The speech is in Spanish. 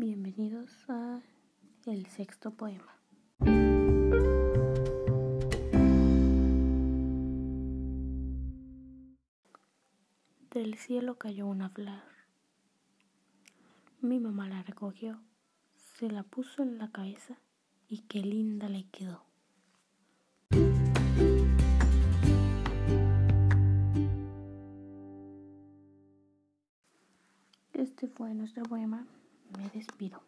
Bienvenidos a el sexto poema. Del cielo cayó una flor. Mi mamá la recogió, se la puso en la cabeza y qué linda le quedó. Este fue nuestro poema. Me despido.